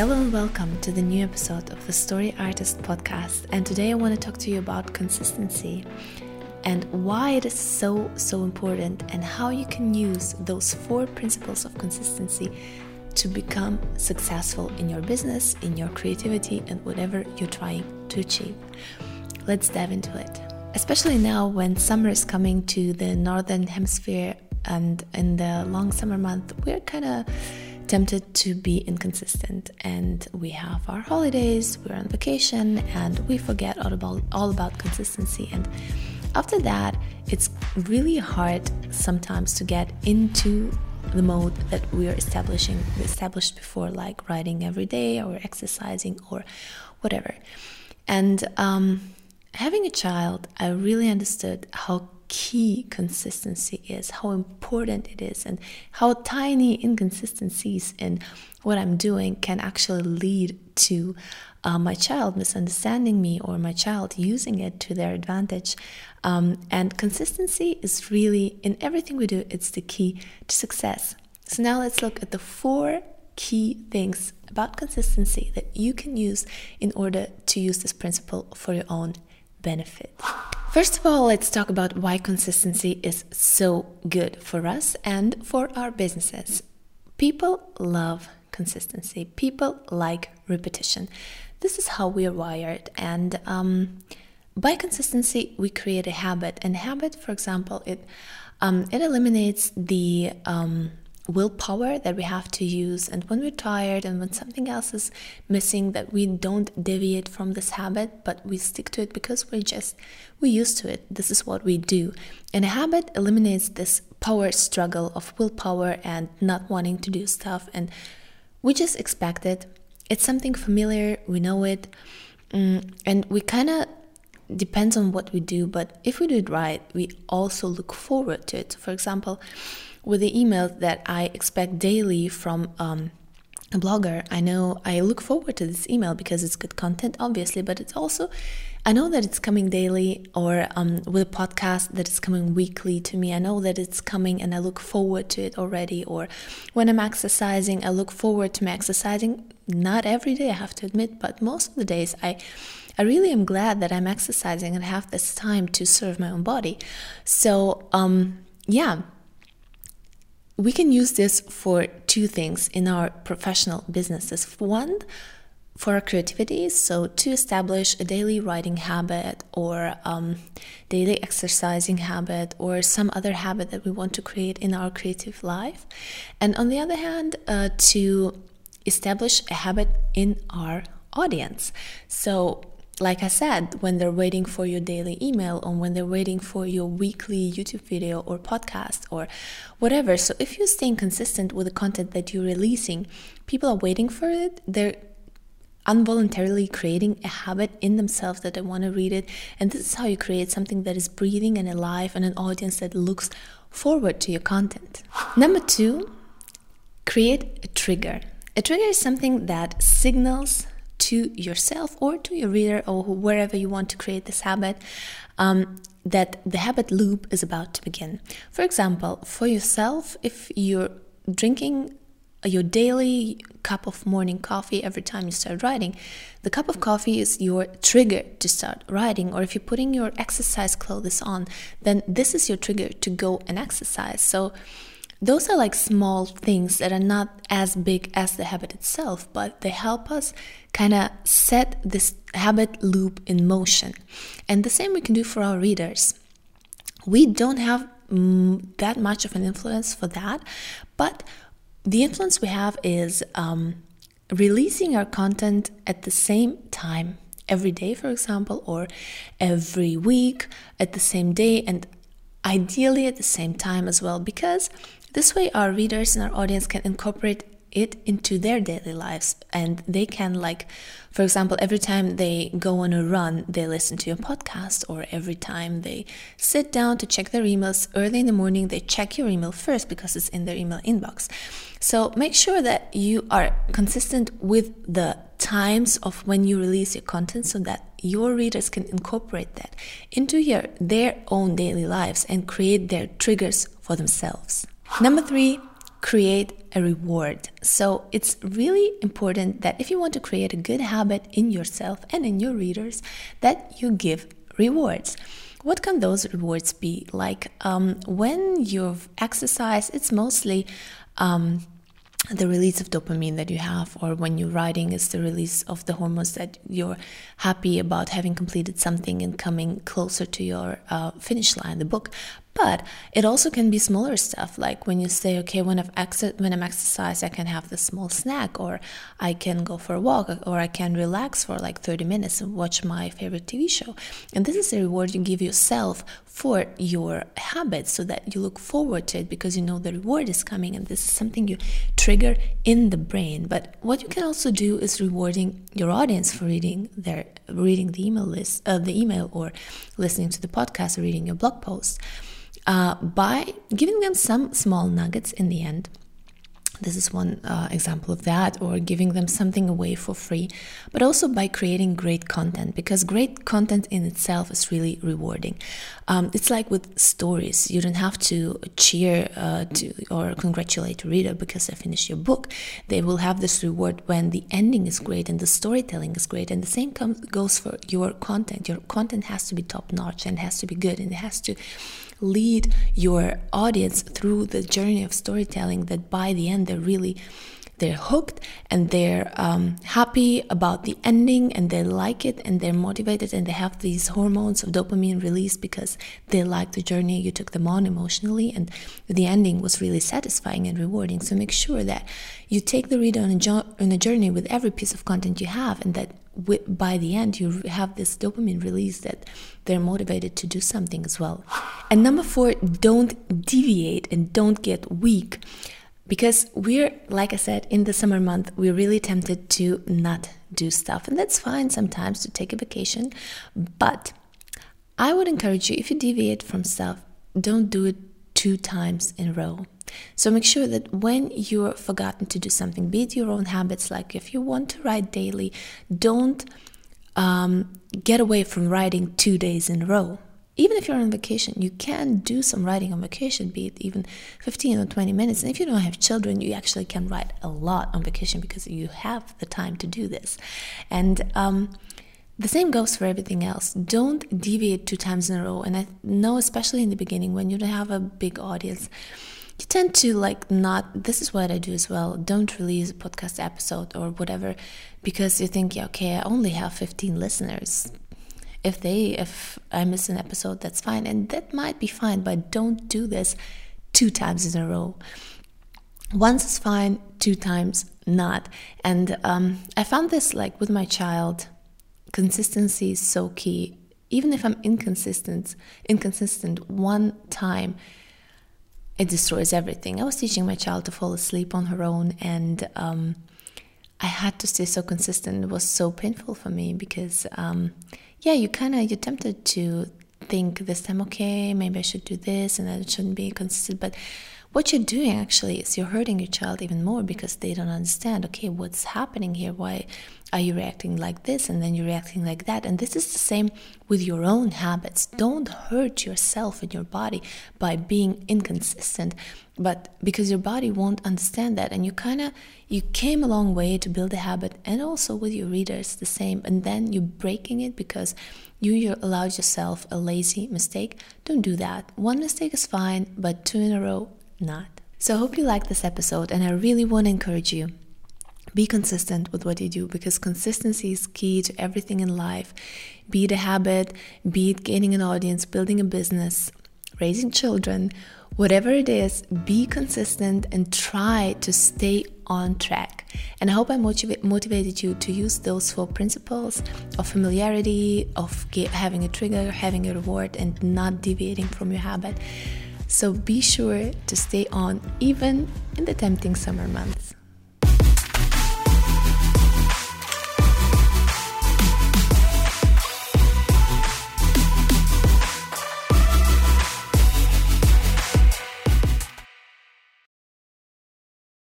Hello and welcome to the new episode of the Story Artist podcast. And today I want to talk to you about consistency and why it is so, so important and how you can use those four principles of consistency to become successful in your business, in your creativity, and whatever you're trying to achieve. Let's dive into it. Especially now when summer is coming to the northern hemisphere and in the long summer month, we're kind of tempted to be inconsistent. And we have our holidays, we're on vacation, and we forget all about all about consistency. And after that, it's really hard sometimes to get into the mode that we are establishing established before like writing every day or exercising or whatever. And um, having a child i really understood how key consistency is how important it is and how tiny inconsistencies in what i'm doing can actually lead to uh, my child misunderstanding me or my child using it to their advantage um, and consistency is really, in everything we do, it's the key to success. So now let's look at the four key things about consistency that you can use in order to use this principle for your own benefit. First of all, let's talk about why consistency is so good for us and for our businesses. People love consistency, people like repetition. This is how we are wired, and um, by consistency we create a habit and habit for example it um, it eliminates the um, willpower that we have to use. And when we're tired and when something else is missing that we don't deviate from this habit but we stick to it because we're just we're used to it. This is what we do. And a habit eliminates this power struggle of willpower and not wanting to do stuff. And we just expect it. It's something familiar. We know it. Mm, and we kind of depends on what we do, but if we do it right, we also look forward to it. For example, with the emails that I expect daily from um, a blogger, I know I look forward to this email because it's good content, obviously, but it's also, I know that it's coming daily or um, with a podcast that is coming weekly to me. I know that it's coming and I look forward to it already. Or when I'm exercising, I look forward to my exercising. Not every day, I have to admit, but most of the days I I really am glad that I'm exercising and have this time to serve my own body. So, um, yeah, we can use this for two things in our professional businesses. One, for our creativity, so to establish a daily writing habit or um, daily exercising habit or some other habit that we want to create in our creative life. And on the other hand, uh, to establish a habit in our audience. So like I said, when they're waiting for your daily email or when they're waiting for your weekly YouTube video or podcast or whatever. So if you're staying consistent with the content that you're releasing, people are waiting for it. They're involuntarily creating a habit in themselves that they want to read it. And this is how you create something that is breathing and alive and an audience that looks forward to your content. Number two, create a trigger. A trigger is something that signals to yourself or to your reader or wherever you want to create this habit um, that the habit loop is about to begin. For example, for yourself, if you're drinking your daily cup of morning coffee every time you start writing, the cup of coffee is your trigger to start writing. Or if you're putting your exercise clothes on, then this is your trigger to go and exercise. So those are like small things that are not as big as the habit itself, but they help us kind of set this habit loop in motion. And the same we can do for our readers. We don't have mm, that much of an influence for that, but the influence we have is um, releasing our content at the same time every day, for example, or every week at the same day, and ideally at the same time as well, because this way, our readers and our audience can incorporate it into their daily lives and they can like for example every time they go on a run they listen to a podcast or every time they sit down to check their emails early in the morning they check your email first because it's in their email inbox. So make sure that you are consistent with the times of when you release your content so that your readers can incorporate that into your their own daily lives and create their triggers for themselves Number three, create a reward. So it's really important that if you want to create a good habit in yourself and in your readers, that you give rewards. What can those rewards be? Like um, when you've exercised, it's mostly um, the release of dopamine that you have, or when you're writing, it's the release of the hormones that you're happy about having completed something and coming closer to your uh, finish line, the book. But it also can be smaller stuff, like when you say, okay, when I've ex- when I'm exercise, I can have this small snack, or I can go for a walk, or I can relax for like 30 minutes and watch my favorite TV show. And this is a reward you give yourself for your habit, so that you look forward to it because you know the reward is coming, and this is something you trigger in the brain. But what you can also do is rewarding your audience for reading their reading the email list, uh, the email, or listening to the podcast, or reading your blog post uh, by giving them some small nuggets in the end. This is one uh, example of that, or giving them something away for free, but also by creating great content because great content in itself is really rewarding. Um, it's like with stories, you don't have to cheer uh, to, or congratulate a reader because they finished your book. They will have this reward when the ending is great and the storytelling is great. And the same goes for your content. Your content has to be top notch and has to be good and it has to lead your audience through the journey of storytelling that by the end they're really they're hooked and they're um, happy about the ending and they like it and they're motivated and they have these hormones of dopamine release because they like the journey you took them on emotionally and the ending was really satisfying and rewarding. So make sure that you take the reader on a, jo- on a journey with every piece of content you have and that by the end you have this dopamine release that they're motivated to do something as well. And number four don't deviate and don't get weak because we're like i said in the summer month we're really tempted to not do stuff. And that's fine sometimes to take a vacation. But i would encourage you if you deviate from stuff don't do it two times in a row. So make sure that when you're forgotten to do something, be it your own habits, like if you want to write daily, don't um, get away from writing two days in a row. Even if you're on vacation, you can do some writing on vacation, be it even 15 or 20 minutes. And if you don't have children, you actually can write a lot on vacation because you have the time to do this. And um, the same goes for everything else. Don't deviate two times in a row. And I know, especially in the beginning, when you don't have a big audience, you tend to like not this is what i do as well don't release a podcast episode or whatever because you think yeah, okay i only have 15 listeners if they if i miss an episode that's fine. And that might be fine but don't do this two times in a row. Once is fine two times not. And um, i found this like with my child consistency is so key. Even if i'm inconsistent inconsistent one time it destroys everything. I was teaching my child to fall asleep on her own, and um, I had to stay so consistent. It was so painful for me because, um, yeah, you kind of you're tempted to think this time, okay, maybe I should do this, and I shouldn't be consistent, but what you're doing actually is you're hurting your child even more because they don't understand okay what's happening here? Why are you reacting like this and then you're reacting like that? And this is the same with your own habits. Don't hurt yourself and your body by being inconsistent but because your body won't understand that. And you kind of you came a long way to build a habit and also with your readers the same. And then you're breaking it because you allowed yourself a lazy mistake. Don't do that. One mistake is fine but two in a row not. So I hope you like this episode, and I really want to encourage you. Be consistent with what you do because consistency is key to everything in life. Be it a habit, be it gaining an audience, building a business, raising children, whatever it is, be consistent and try to stay on track. And I hope I motiva- motivated you to use those four principles of familiarity, of having a trigger, having a reward, and not deviating from your habit. So be sure to stay on even in the tempting summer months.